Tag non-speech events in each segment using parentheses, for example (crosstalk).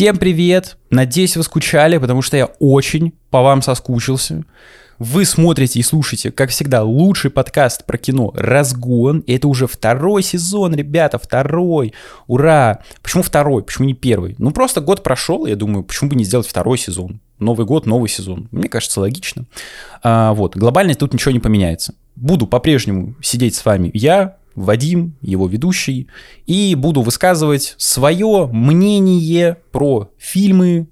Всем привет! Надеюсь, вы скучали, потому что я очень по вам соскучился. Вы смотрите и слушаете, как всегда, лучший подкаст про кино «Разгон». И это уже второй сезон, ребята, второй. Ура! Почему второй? Почему не первый? Ну, просто год прошел, я думаю, почему бы не сделать второй сезон? Новый год, новый сезон. Мне кажется, логично. А, вот, глобально тут ничего не поменяется. Буду по-прежнему сидеть с вами я, Вадим, его ведущий, и буду высказывать свое мнение про фильмы,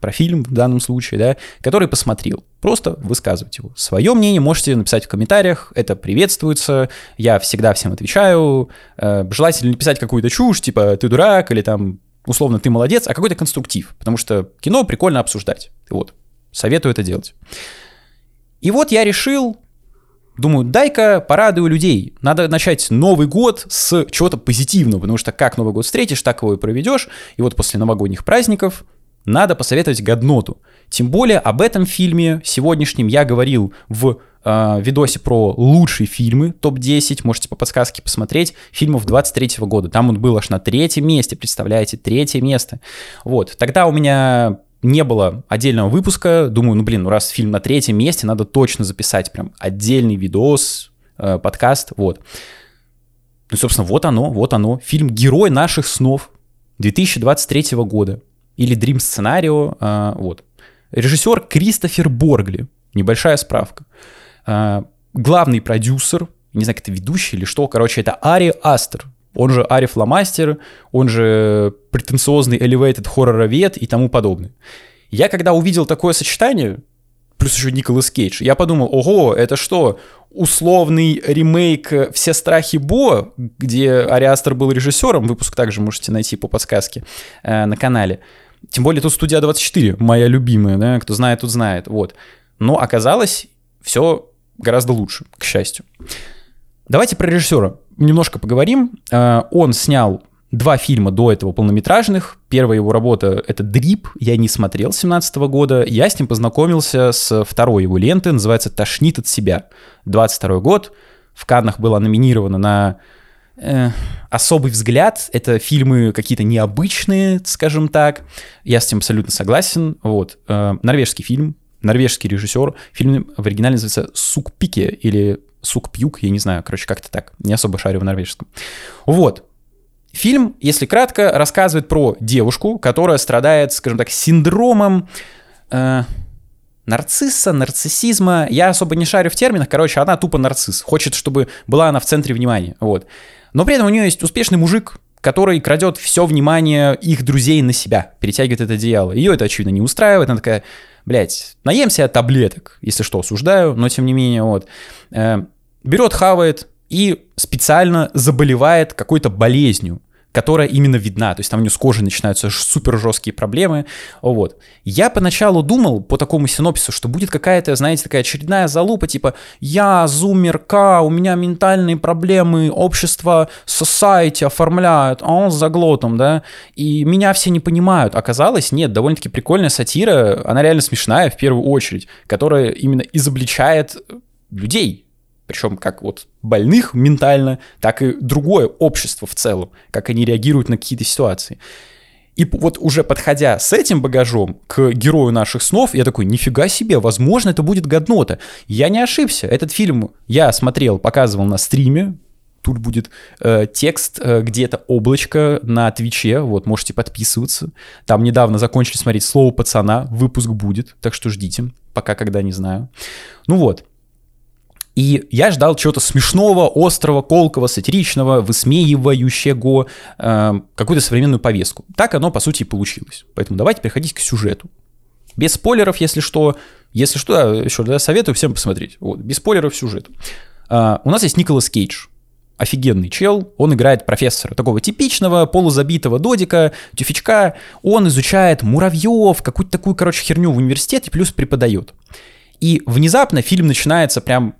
про фильм в данном случае, да, который посмотрел. Просто высказывать его. Свое мнение можете написать в комментариях, это приветствуется, я всегда всем отвечаю. Э, желательно не писать какую-то чушь, типа «ты дурак» или там условно «ты молодец», а какой-то конструктив, потому что кино прикольно обсуждать. Вот, советую это делать. И вот я решил Думаю, дай-ка порадую людей. Надо начать Новый год с чего-то позитивного, потому что как Новый год встретишь, так его и проведешь. И вот после новогодних праздников надо посоветовать годноту. Тем более об этом фильме сегодняшнем я говорил в э, видосе про лучшие фильмы, топ-10, можете по подсказке посмотреть, фильмов 23 -го года. Там он был аж на третьем месте, представляете, третье место. Вот, тогда у меня не было отдельного выпуска. Думаю, ну блин, ну раз фильм на третьем месте, надо точно записать прям отдельный видос, э, подкаст, вот. Ну, собственно, вот оно, вот оно. Фильм «Герой наших снов» 2023 года. Или Dream Scenario, э, вот. Режиссер Кристофер Боргли. Небольшая справка. Э, главный продюсер, не знаю, как это ведущий или что, короче, это Ари Астер он же Ари Фломастер, он же претенциозный elevated хорроровед и тому подобное. Я когда увидел такое сочетание, плюс еще Николас Кейдж, я подумал, ого, это что, условный ремейк «Все страхи Бо», где Ари Астер был режиссером, выпуск также можете найти по подсказке э, на канале. Тем более тут студия 24, моя любимая, да, кто знает, тот знает, вот. Но оказалось, все гораздо лучше, к счастью. Давайте про режиссера немножко поговорим. Э, он снял два фильма до этого полнометражных. Первая его работа — это «Дрип», я не смотрел с 17 года. Я с ним познакомился с второй его ленты, называется «Тошнит от себя». 22 год. В Каннах была номинирована на э, особый взгляд. Это фильмы какие-то необычные, скажем так. Я с этим абсолютно согласен. Вот. Э, норвежский фильм, норвежский режиссер. Фильм в оригинале называется «Сукпике» или Сукпьюк, я не знаю, короче, как-то так. Не особо шарю в норвежском. Вот. Фильм, если кратко, рассказывает про девушку, которая страдает, скажем так, синдромом э, нарцисса, нарциссизма. Я особо не шарю в терминах, короче, она тупо нарцисс. Хочет, чтобы была она в центре внимания, вот. Но при этом у нее есть успешный мужик, который крадет все внимание их друзей на себя, перетягивает это одеяло. Ее это, очевидно, не устраивает. Она такая, блядь, наемся таблеток, если что, осуждаю, но тем не менее, вот. Э, берет, хавает и специально заболевает какой-то болезнью которая именно видна, то есть там у нее с кожей начинаются супер жесткие проблемы, вот. Я поначалу думал по такому синопсису, что будет какая-то, знаете, такая очередная залупа, типа «Я зумерка, у меня ментальные проблемы, общество, society оформляют, а он за глотом, да, и меня все не понимают». Оказалось, нет, довольно-таки прикольная сатира, она реально смешная в первую очередь, которая именно изобличает людей, причем как вот больных ментально, так и другое общество в целом, как они реагируют на какие-то ситуации. И вот уже подходя с этим багажом к герою наших снов, я такой, нифига себе, возможно, это будет годнота. Я не ошибся. Этот фильм я смотрел, показывал на стриме. Тут будет э, текст, э, где-то облачко на Твиче, вот, можете подписываться. Там недавно закончили смотреть «Слово пацана», выпуск будет, так что ждите, пока когда не знаю. Ну вот, и я ждал чего-то смешного, острого, колкого, сатиричного, высмеивающего э, какую-то современную повестку. Так оно, по сути, и получилось. Поэтому давайте переходить к сюжету. Без спойлеров, если что. Если что, еще раз советую всем посмотреть. Вот, без спойлеров сюжет. Э, у нас есть Николас Кейдж. Офигенный чел, он играет профессора, такого типичного, полузабитого додика, тюфячка. Он изучает муравьев, какую-то такую, короче, херню в университете, плюс преподает. И внезапно фильм начинается прям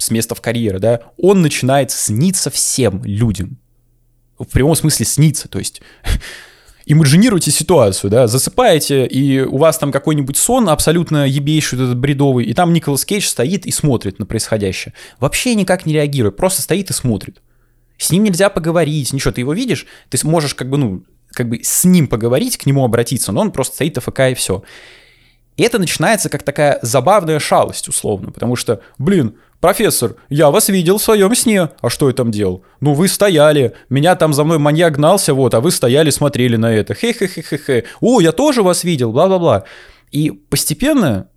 с места в карьеры, да, он начинает сниться всем людям. В прямом смысле сниться, то есть (laughs) имаджинируйте ситуацию, да, засыпаете, и у вас там какой-нибудь сон абсолютно ебейший, этот бредовый, и там Николас Кейдж стоит и смотрит на происходящее. Вообще никак не реагирует, просто стоит и смотрит. С ним нельзя поговорить, ничего, ты его видишь, ты можешь как бы, ну, как бы с ним поговорить, к нему обратиться, но он просто стоит АФК и все. И это начинается как такая забавная шалость, условно, потому что, блин, профессор, я вас видел в своем сне. А что я там делал? Ну, вы стояли, меня там за мной маньяк гнался, вот, а вы стояли, смотрели на это. Хе-хе-хе-хе-хе. О, я тоже вас видел, бла-бла-бла. И постепенно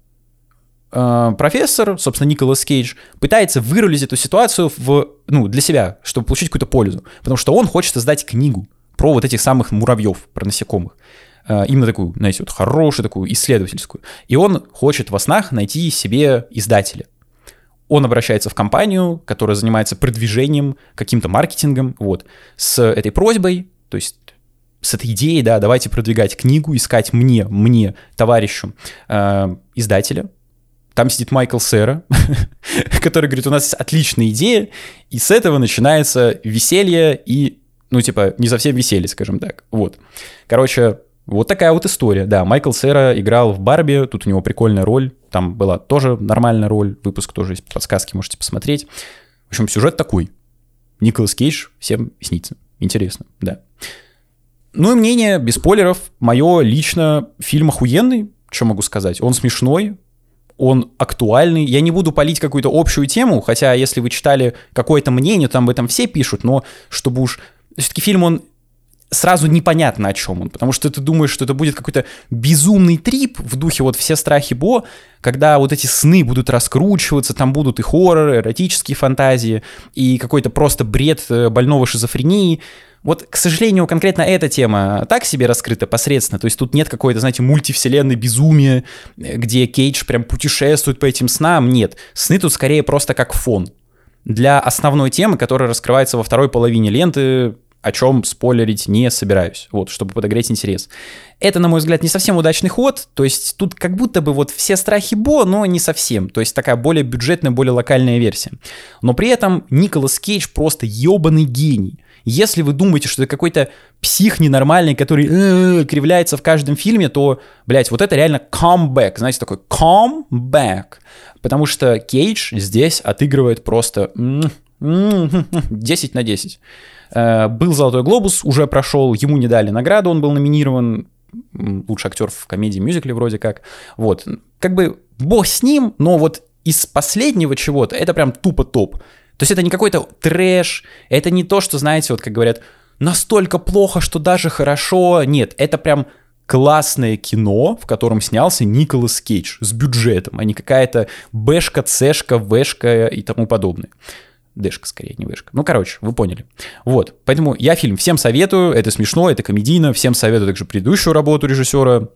э, профессор, собственно, Николас Кейдж, пытается вырулить эту ситуацию в, ну, для себя, чтобы получить какую-то пользу. Потому что он хочет создать книгу про вот этих самых муравьев, про насекомых. Э, именно такую, знаете, вот хорошую, такую исследовательскую. И он хочет во снах найти себе издателя. Он обращается в компанию, которая занимается продвижением, каким-то маркетингом, вот, с этой просьбой, то есть с этой идеей, да, давайте продвигать книгу, искать мне, мне, товарищу, э, издателя. Там сидит Майкл Сера, (laughs) который говорит, у нас есть отличная идея, и с этого начинается веселье и, ну, типа, не совсем веселье, скажем так. Вот. Короче, вот такая вот история. Да, Майкл Сера играл в Барби, тут у него прикольная роль, там была тоже нормальная роль, выпуск тоже есть, подсказки можете посмотреть. В общем, сюжет такой. Николас Кейдж всем снится. Интересно, да. Ну и мнение, без спойлеров, мое лично, фильм охуенный, что могу сказать. Он смешной, он актуальный. Я не буду палить какую-то общую тему, хотя если вы читали какое-то мнение, там об этом все пишут, но чтобы уж... Все-таки фильм, он сразу непонятно, о чем он, потому что ты думаешь, что это будет какой-то безумный трип в духе вот все страхи Бо, когда вот эти сны будут раскручиваться, там будут и хорроры, эротические фантазии, и какой-то просто бред э, больного шизофрении. Вот, к сожалению, конкретно эта тема так себе раскрыта посредственно, то есть тут нет какой-то, знаете, мультивселенной безумия, э, где Кейдж прям путешествует по этим снам, нет. Сны тут скорее просто как фон для основной темы, которая раскрывается во второй половине ленты, о чем спойлерить не собираюсь, вот, чтобы подогреть интерес. Это, на мой взгляд, не совсем удачный ход, то есть тут как будто бы вот все страхи Бо, но не совсем, то есть такая более бюджетная, более локальная версия. Но при этом Николас Кейдж просто ебаный гений. Если вы думаете, что это какой-то псих ненормальный, который э, кривляется в каждом фильме, то, блядь, вот это реально comeback, знаете, такой comeback. Потому что Кейдж здесь отыгрывает просто 10 на 10. Э, был «Золотой глобус», уже прошел, ему не дали награду, он был номинирован, лучший актер в комедии-мюзикле вроде как. Вот, как бы бог с ним, но вот из последнего чего-то это прям тупо топ. То есть это не какой-то трэш, это не то, что, знаете, вот как говорят, настолько плохо, что даже хорошо. Нет, это прям классное кино, в котором снялся Николас Кейдж с бюджетом, а не какая-то бэшка, цешка, вэшка и тому подобное. Дэшка скорее, не вышка. Ну, короче, вы поняли. Вот, поэтому я фильм всем советую, это смешно, это комедийно, всем советую также предыдущую работу режиссера,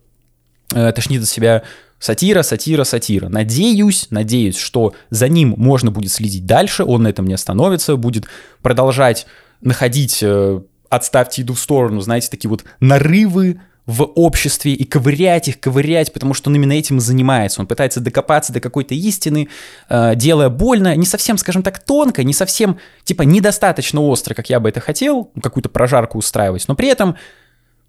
э, тошнит от себя сатира, сатира, сатира. Надеюсь, надеюсь, что за ним можно будет следить дальше, он на этом не остановится, будет продолжать находить, э, отставьте иду в сторону, знаете, такие вот нарывы, в обществе и ковырять их, ковырять, потому что он именно этим и занимается. Он пытается докопаться до какой-то истины, э, делая больно, не совсем, скажем так, тонко, не совсем, типа, недостаточно остро, как я бы это хотел, какую-то прожарку устраивать, но при этом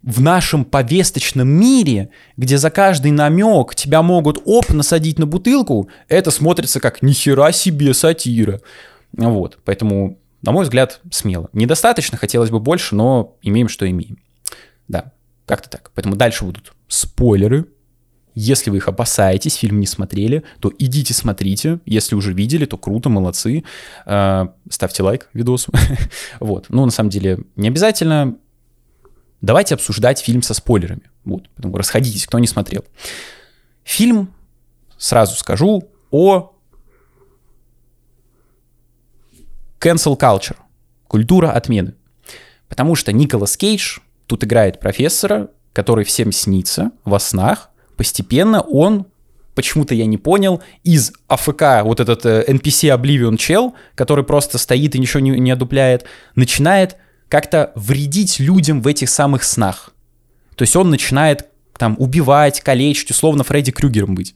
в нашем повесточном мире, где за каждый намек тебя могут оп насадить на бутылку, это смотрится как нихера себе сатира. Вот, поэтому, на мой взгляд, смело. Недостаточно, хотелось бы больше, но имеем, что имеем. Да. Как-то так. Поэтому дальше будут спойлеры. Если вы их опасаетесь, фильм не смотрели, то идите смотрите. Если уже видели, то круто, молодцы. А, ставьте лайк видосу. (laughs) вот. Ну, на самом деле, не обязательно. Давайте обсуждать фильм со спойлерами. Вот. Поэтому расходитесь, кто не смотрел. Фильм, сразу скажу, о cancel culture. Культура отмены. Потому что Николас Кейдж Тут играет профессора, который всем снится во снах. Постепенно он почему-то я не понял, из АФК, вот этот э, NPC Oblivion чел, который просто стоит и ничего не, не одупляет, начинает как-то вредить людям в этих самых снах. То есть он начинает там убивать, калечить, условно Фредди Крюгером быть.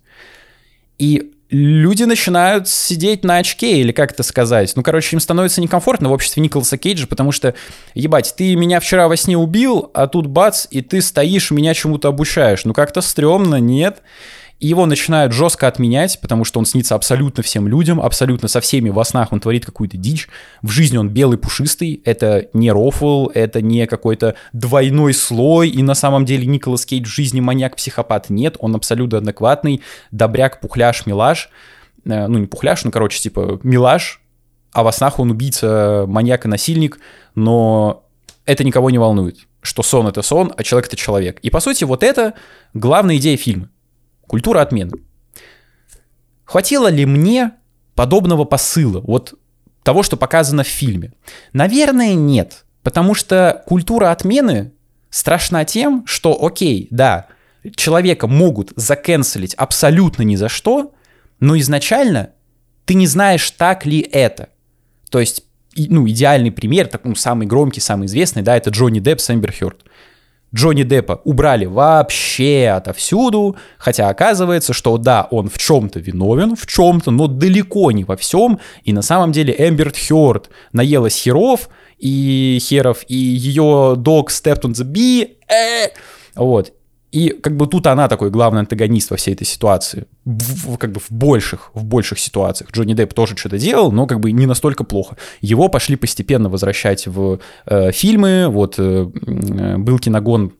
И люди начинают сидеть на очке, или как это сказать. Ну, короче, им становится некомфортно в обществе Николаса Кейджа, потому что, ебать, ты меня вчера во сне убил, а тут бац, и ты стоишь, меня чему-то обучаешь. Ну, как-то стрёмно, нет? и его начинают жестко отменять, потому что он снится абсолютно всем людям, абсолютно со всеми во снах он творит какую-то дичь. В жизни он белый пушистый, это не рофл, это не какой-то двойной слой, и на самом деле Николас Кейдж в жизни маньяк-психопат нет, он абсолютно адекватный, добряк, пухляш, милаш. Э, ну, не пухляш, ну, короче, типа милаш, а во снах он убийца, маньяк и насильник, но это никого не волнует, что сон — это сон, а человек — это человек. И, по сути, вот это главная идея фильма. Культура отмены. Хватило ли мне подобного посыла, вот того, что показано в фильме? Наверное, нет. Потому что культура отмены страшна тем, что, окей, да, человека могут закенселить абсолютно ни за что, но изначально ты не знаешь, так ли это. То есть, ну, идеальный пример, так, ну, самый громкий, самый известный, да, это Джонни Депп с Эмбер Хёрд. Джонни Деппа убрали вообще отовсюду, хотя оказывается, что да, он в чем-то виновен, в чем-то, но далеко не во всем, и на самом деле Эмберт Хёрд наелась херов, и херов, и ее дог stepped on вот, и как бы тут она такой главный антагонист во всей этой ситуации. В, как бы в больших, в больших ситуациях. Джонни Депп тоже что-то делал, но как бы не настолько плохо. Его пошли постепенно возвращать в э, фильмы. Вот э, был киногон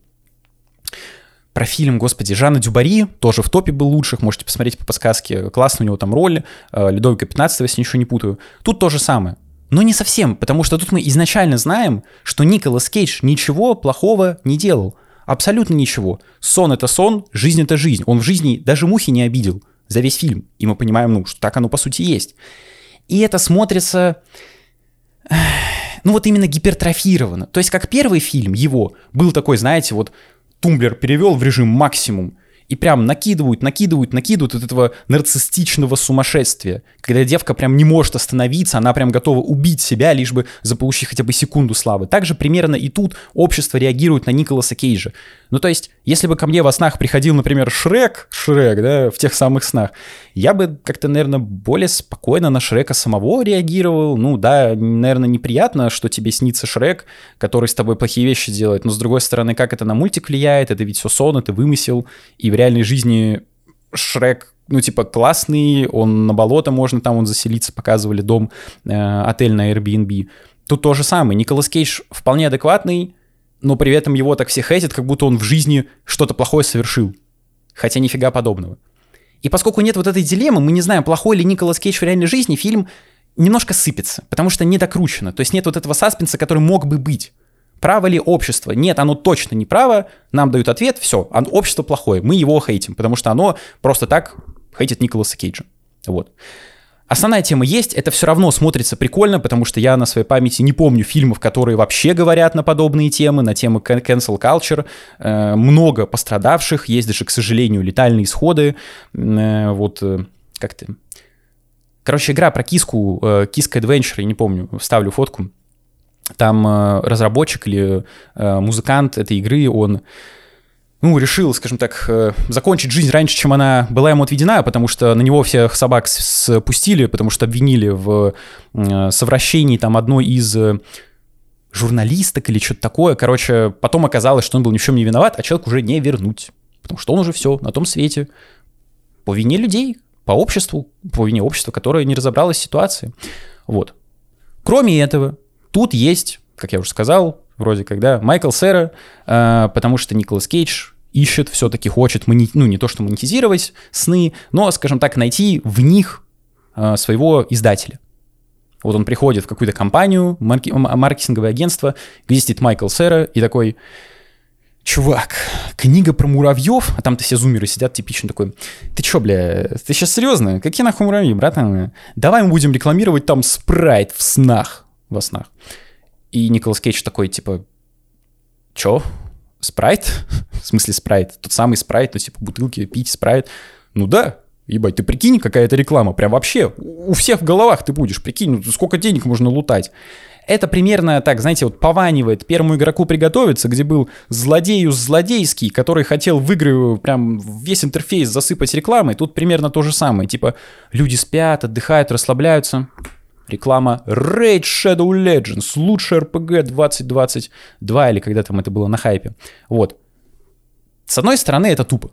про фильм, господи, Жанна Дюбари, тоже в топе был лучших, можете посмотреть по подсказке, классно у него там роль, э, Ледовика 15 если ничего не путаю. Тут то же самое. Но не совсем, потому что тут мы изначально знаем, что Николас Кейдж ничего плохого не делал. Абсолютно ничего. Сон — это сон, жизнь — это жизнь. Он в жизни даже мухи не обидел за весь фильм. И мы понимаем, ну, что так оно по сути есть. И это смотрится... Ну вот именно гипертрофировано. То есть как первый фильм его был такой, знаете, вот тумблер перевел в режим максимум, и прям накидывают, накидывают, накидывают от этого нарциссичного сумасшествия, когда девка прям не может остановиться, она прям готова убить себя, лишь бы заполучить хотя бы секунду славы. Также примерно и тут общество реагирует на Николаса Кейджа. Ну, то есть, если бы ко мне во снах приходил, например, Шрек, Шрек, да, в тех самых снах, я бы как-то, наверное, более спокойно на Шрека самого реагировал. Ну, да, наверное, неприятно, что тебе снится Шрек, который с тобой плохие вещи делает, но, с другой стороны, как это на мультик влияет, это ведь все сон, это вымысел, и в реальной жизни Шрек ну, типа, классный, он на болото можно там он заселиться, показывали дом, э, отель на Airbnb. Тут то же самое. Николас Кейдж вполне адекватный, но при этом его так все хейтят, как будто он в жизни что-то плохое совершил. Хотя нифига подобного. И поскольку нет вот этой дилеммы, мы не знаем, плохой ли Николас Кейдж в реальной жизни, фильм немножко сыпется, потому что не докручено. То есть нет вот этого саспенса, который мог бы быть. Право ли общество? Нет, оно точно не право. Нам дают ответ, все, общество плохое, мы его хейтим, потому что оно просто так хейтит Николаса Кейджа. Вот. Основная тема есть, это все равно смотрится прикольно, потому что я на своей памяти не помню фильмов, которые вообще говорят на подобные темы, на темы cancel culture. Э, много пострадавших, есть даже, к сожалению, летальные исходы. Э, вот э, как то Короче, игра про киску, киска Adventure, я не помню, вставлю фотку. Там э, разработчик или э, музыкант этой игры, он ну, решил, скажем так, э, закончить жизнь раньше, чем она была ему отведена, потому что на него всех собак спустили, потому что обвинили в совращении там одной из журналисток или что-то такое. Короче, потом оказалось, что он был ни в чем не виноват, а человек уже не вернуть. Потому что он уже все на том свете. По вине людей, по обществу, по вине общества, которое не разобралось в ситуации. Вот. Кроме этого, тут есть, как я уже сказал, вроде как, да, Майкл Сера, э, потому что Николас Кейдж ищет, все-таки хочет, мони... ну, не то что монетизировать сны, но, скажем так, найти в них э, своего издателя. Вот он приходит в какую-то компанию, марки... маркетинговое агентство, где сидит Майкл Сера и такой, чувак, книга про муравьев, а там-то все зумеры сидят типично такой, ты чё, бля, ты сейчас серьезно? Какие нахуй муравьи, братан? Давай мы будем рекламировать там спрайт в снах, во снах. И Николас Кейдж такой, типа, чё? Спрайт? (laughs) в смысле спрайт? Тот самый спрайт, ну, типа, бутылки пить спрайт? Ну да, ебать, ты прикинь, какая-то реклама, прям вообще, у всех в головах ты будешь, прикинь, ну, сколько денег можно лутать. Это примерно так, знаете, вот пованивает первому игроку приготовиться, где был злодеюс злодейский, который хотел в игры прям весь интерфейс засыпать рекламой. Тут примерно то же самое. Типа люди спят, отдыхают, расслабляются. Реклама Raid Shadow Legends, лучший RPG 2022, или когда там это было на хайпе. Вот. С одной стороны, это тупо.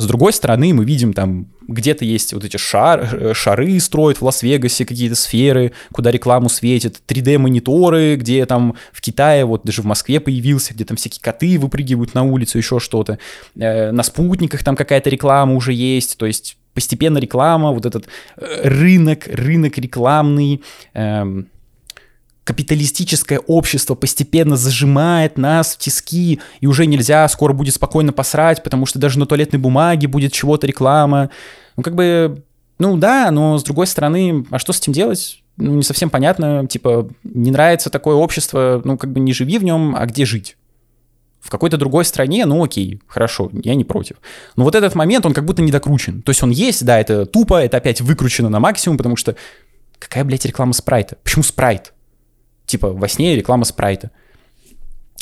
С другой стороны, мы видим там где-то есть вот эти шар, э, шары строят в Лас-Вегасе, какие-то сферы, куда рекламу светит, 3D-мониторы, где там в Китае, вот даже в Москве появился, где там всякие коты выпрыгивают на улицу, еще что-то. Э, на спутниках там какая-то реклама уже есть, то есть постепенно реклама, вот этот э, рынок, рынок рекламный, эм, капиталистическое общество постепенно зажимает нас в тиски, и уже нельзя, скоро будет спокойно посрать, потому что даже на туалетной бумаге будет чего-то реклама. Ну, как бы, ну да, но с другой стороны, а что с этим делать? Ну, не совсем понятно, типа, не нравится такое общество, ну, как бы не живи в нем, а где жить? В какой-то другой стране, ну окей, хорошо, я не против. Но вот этот момент, он как будто не докручен. То есть он есть, да, это тупо, это опять выкручено на максимум, потому что какая, блядь, реклама спрайта? Почему спрайт? Типа во сне реклама спрайта.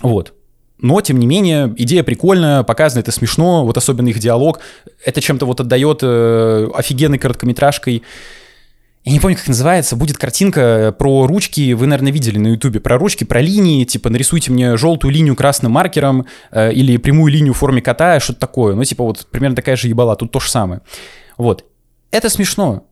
Вот. Но, тем не менее, идея прикольная, показано это смешно, вот особенно их диалог. Это чем-то вот отдает э, офигенной короткометражкой. Я не помню, как называется, будет картинка про ручки, вы, наверное, видели на ютубе, про ручки, про линии, типа нарисуйте мне желтую линию красным маркером э, или прямую линию в форме кота, что-то такое. Ну, типа вот примерно такая же ебала, тут то же самое. Вот. Это смешно.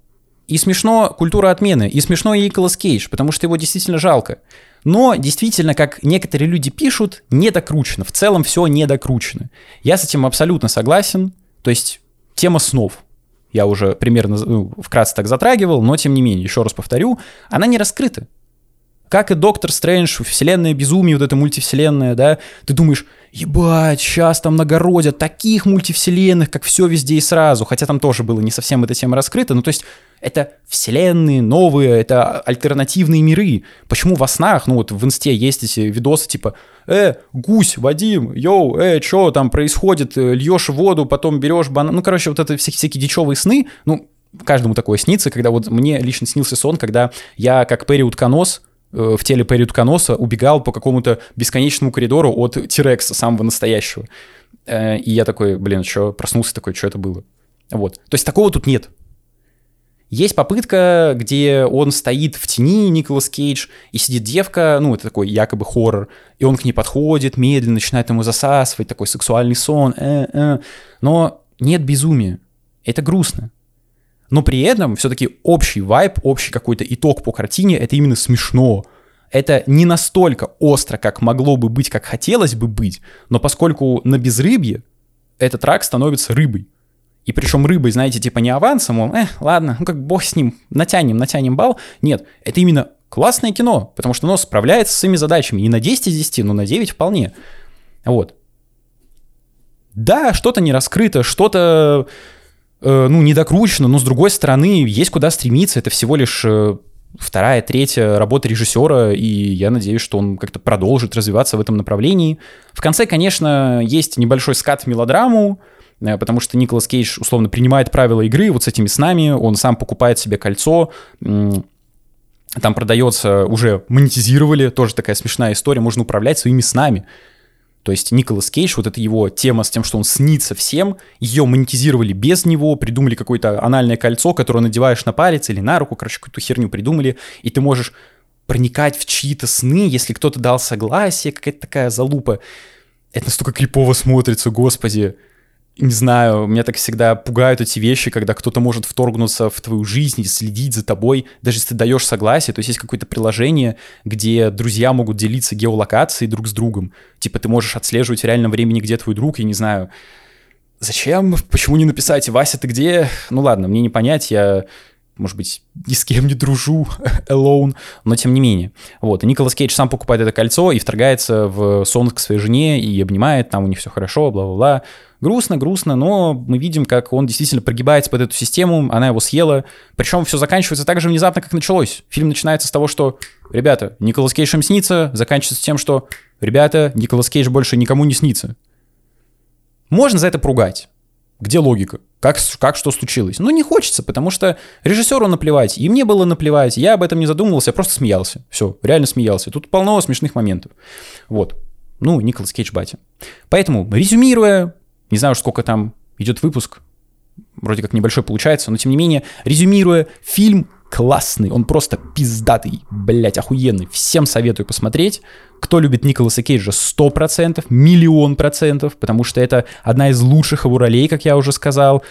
И смешно культура отмены, и смешно и Николас Кейдж, потому что его действительно жалко. Но действительно, как некоторые люди пишут, не докручено. В целом все не докручено. Я с этим абсолютно согласен. То есть тема снов. Я уже примерно ну, вкратце так затрагивал, но тем не менее, еще раз повторю, она не раскрыта. Как и Доктор Стрэндж, вселенная безумие, вот эта мультивселенная, да, ты думаешь, ебать, сейчас там нагородят таких мультивселенных, как все везде и сразу, хотя там тоже было не совсем эта тема раскрыта, ну то есть это вселенные новые, это альтернативные миры. Почему во снах, ну вот в инсте есть эти видосы типа «Э, гусь, Вадим, йоу, э, что там происходит? Э, Льешь воду, потом берешь банан». Ну, короче, вот это всякие, всякие дичевые сны, ну, каждому такое снится, когда вот мне лично снился сон, когда я как Перри Утконос в теле Перри Утконоса убегал по какому-то бесконечному коридору от Тирекса, самого настоящего. Э, и я такой, блин, что, проснулся такой, что это было? Вот. То есть такого тут нет. Есть попытка, где он стоит в тени, Николас Кейдж, и сидит девка, ну, это такой якобы хоррор, и он к ней подходит, медленно начинает ему засасывать, такой сексуальный сон, э -э. но нет безумия. Это грустно. Но при этом все-таки общий вайб, общий какой-то итог по картине, это именно смешно. Это не настолько остро, как могло бы быть, как хотелось бы быть, но поскольку на безрыбье этот рак становится рыбой. И причем рыбой, знаете, типа не авансом, мол, э, ладно, ну как бог с ним, натянем, натянем бал. Нет, это именно классное кино, потому что оно справляется с своими задачами. Не на 10 из 10, но на 9 вполне. Вот. Да, что-то не раскрыто, что-то, ну, не докручено, но с другой стороны, есть куда стремиться. Это всего лишь э, вторая, третья работа режиссера, и я надеюсь, что он как-то продолжит развиваться в этом направлении. В конце, конечно, есть небольшой скат в мелодраму, Э, потому что Николас Кейдж условно принимает правила игры вот с этими снами, он сам покупает себе кольцо, там продается, уже монетизировали, тоже такая смешная история, можно управлять своими снами. То есть Николас Кейдж, вот эта его тема с тем, что он снится всем, ее монетизировали без него, придумали какое-то анальное кольцо, которое надеваешь на палец или на руку, короче, какую-то херню придумали, и ты можешь проникать в чьи-то сны, если кто-то дал согласие, какая-то такая залупа. Это настолько крипово смотрится, господи не знаю, меня так всегда пугают эти вещи, когда кто-то может вторгнуться в твою жизнь и следить за тобой, даже если ты даешь согласие, то есть есть какое-то приложение, где друзья могут делиться геолокацией друг с другом, типа ты можешь отслеживать в реальном времени, где твой друг, я не знаю, зачем, почему не написать, Вася, ты где? Ну ладно, мне не понять, я может быть, ни с кем не дружу, (laughs) alone, но тем не менее. Вот, и Николас Кейдж сам покупает это кольцо и вторгается в сон к своей жене и обнимает, там у них все хорошо, бла-бла-бла. Грустно, грустно, но мы видим, как он действительно прогибается под эту систему, она его съела. Причем все заканчивается так же внезапно, как началось. Фильм начинается с того, что, ребята, Николас Кейдж им снится, заканчивается тем, что, ребята, Николас Кейдж больше никому не снится. Можно за это поругать. Где логика? Как, как что случилось? Ну, не хочется, потому что режиссеру наплевать, и мне было наплевать, я об этом не задумывался, я просто смеялся. Все, реально смеялся. Тут полно смешных моментов. Вот. Ну, Николас Кейдж батя. Поэтому, резюмируя, не знаю, сколько там идет выпуск, вроде как небольшой получается, но тем не менее, резюмируя, фильм классный, он просто пиздатый, блять, охуенный. Всем советую посмотреть. Кто любит Николаса Кейджа, 100%, миллион процентов, потому что это одна из лучших его ролей, как я уже сказал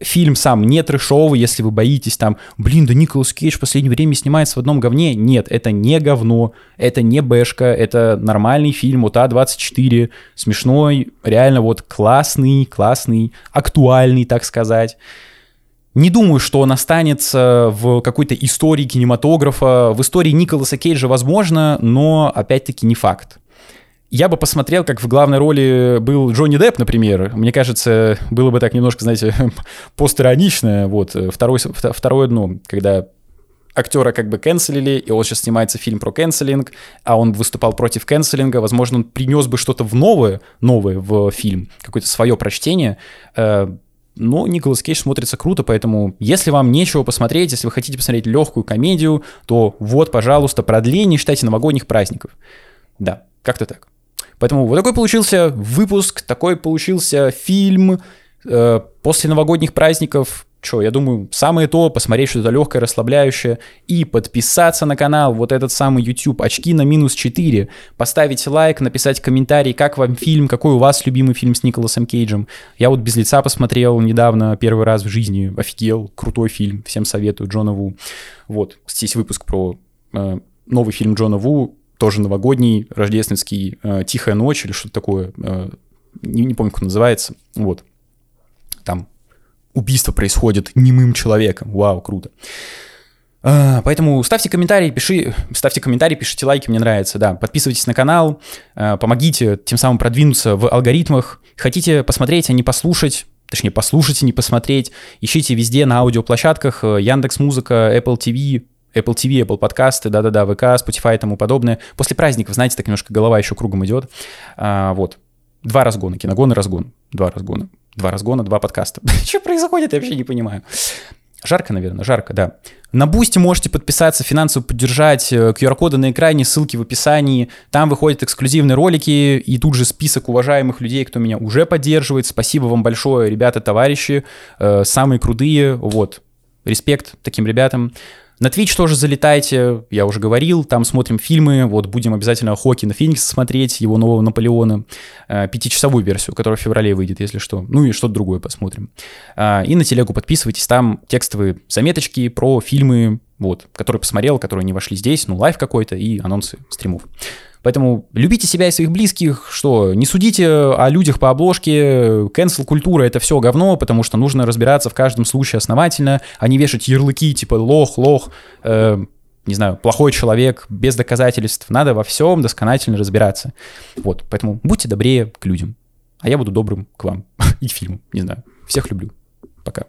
фильм сам не трэшовый, если вы боитесь там, блин, да Николас Кейдж в последнее время снимается в одном говне. Нет, это не говно, это не бэшка, это нормальный фильм от А24, смешной, реально вот классный, классный, актуальный, так сказать. Не думаю, что он останется в какой-то истории кинематографа. В истории Николаса Кейджа возможно, но опять-таки не факт. Я бы посмотрел, как в главной роли был Джонни Депп, например. Мне кажется, было бы так немножко, знаете, (laughs) постиронично. Вот, второй, второе дно, когда актера как бы канцелили, и вот сейчас снимается фильм про канцелинг, а он выступал против канцелинга, возможно, он принес бы что-то в новое, новое в фильм, какое-то свое прочтение, э, но Николас Кейдж смотрится круто, поэтому если вам нечего посмотреть, если вы хотите посмотреть легкую комедию, то вот, пожалуйста, продление, считайте, новогодних праздников. Да, как-то так. Поэтому вот такой получился выпуск, такой получился фильм э, после новогодних праздников. Что, я думаю, самое то, посмотреть что-то легкое, расслабляющее и подписаться на канал, вот этот самый YouTube, очки на минус 4, поставить лайк, написать комментарий, как вам фильм, какой у вас любимый фильм с Николасом Кейджем. Я вот «Без лица» посмотрел недавно, первый раз в жизни, офигел, крутой фильм, всем советую, Джона Ву. Вот, здесь выпуск про э, новый фильм Джона Ву, тоже новогодний, рождественский, э, «Тихая ночь» или что-то такое, э, не, не помню, как он называется, вот. Там убийство происходит немым человеком, вау, круто. Uh, поэтому ставьте комментарии, пиши, ставьте комментарии, пишите лайки, мне нравится, да. Подписывайтесь на канал, uh, помогите тем самым продвинуться в алгоритмах. Хотите посмотреть, а не послушать, точнее, послушайте, не посмотреть, ищите везде на аудиоплощадках, э, Яндекс Музыка, Apple TV, Apple TV, Apple подкасты, да-да-да, ВК, Spotify и тому подобное. После праздников, знаете, так немножко голова еще кругом идет. А, вот. Два разгона, киногон и разгон. Два разгона. Два разгона, два подкаста. (laughs) Что происходит, я вообще не понимаю. Жарко, наверное, жарко, да. На Boosty можете подписаться, финансово поддержать. QR-коды э, на экране, ссылки в описании. Там выходят эксклюзивные ролики и тут же список уважаемых людей, кто меня уже поддерживает. Спасибо вам большое, ребята, товарищи. Э, самые крутые. Вот. Респект таким ребятам. На Twitch тоже залетайте, я уже говорил, там смотрим фильмы, вот будем обязательно Хоакина Феникса смотреть, его нового Наполеона, э, пятичасовую версию, которая в феврале выйдет, если что, ну и что-то другое посмотрим. А, и на телегу подписывайтесь, там текстовые заметочки про фильмы, вот, которые посмотрел, которые не вошли здесь, ну, live какой-то и анонсы стримов. Поэтому любите себя и своих близких, что не судите о людях по обложке, cancel культура это все говно, потому что нужно разбираться в каждом случае основательно, а не вешать ярлыки типа лох, лох, э, не знаю, плохой человек, без доказательств. Надо во всем досконательно разбираться. Вот, поэтому будьте добрее к людям. А я буду добрым к вам (laughs) и к фильму, не знаю. Всех люблю. Пока.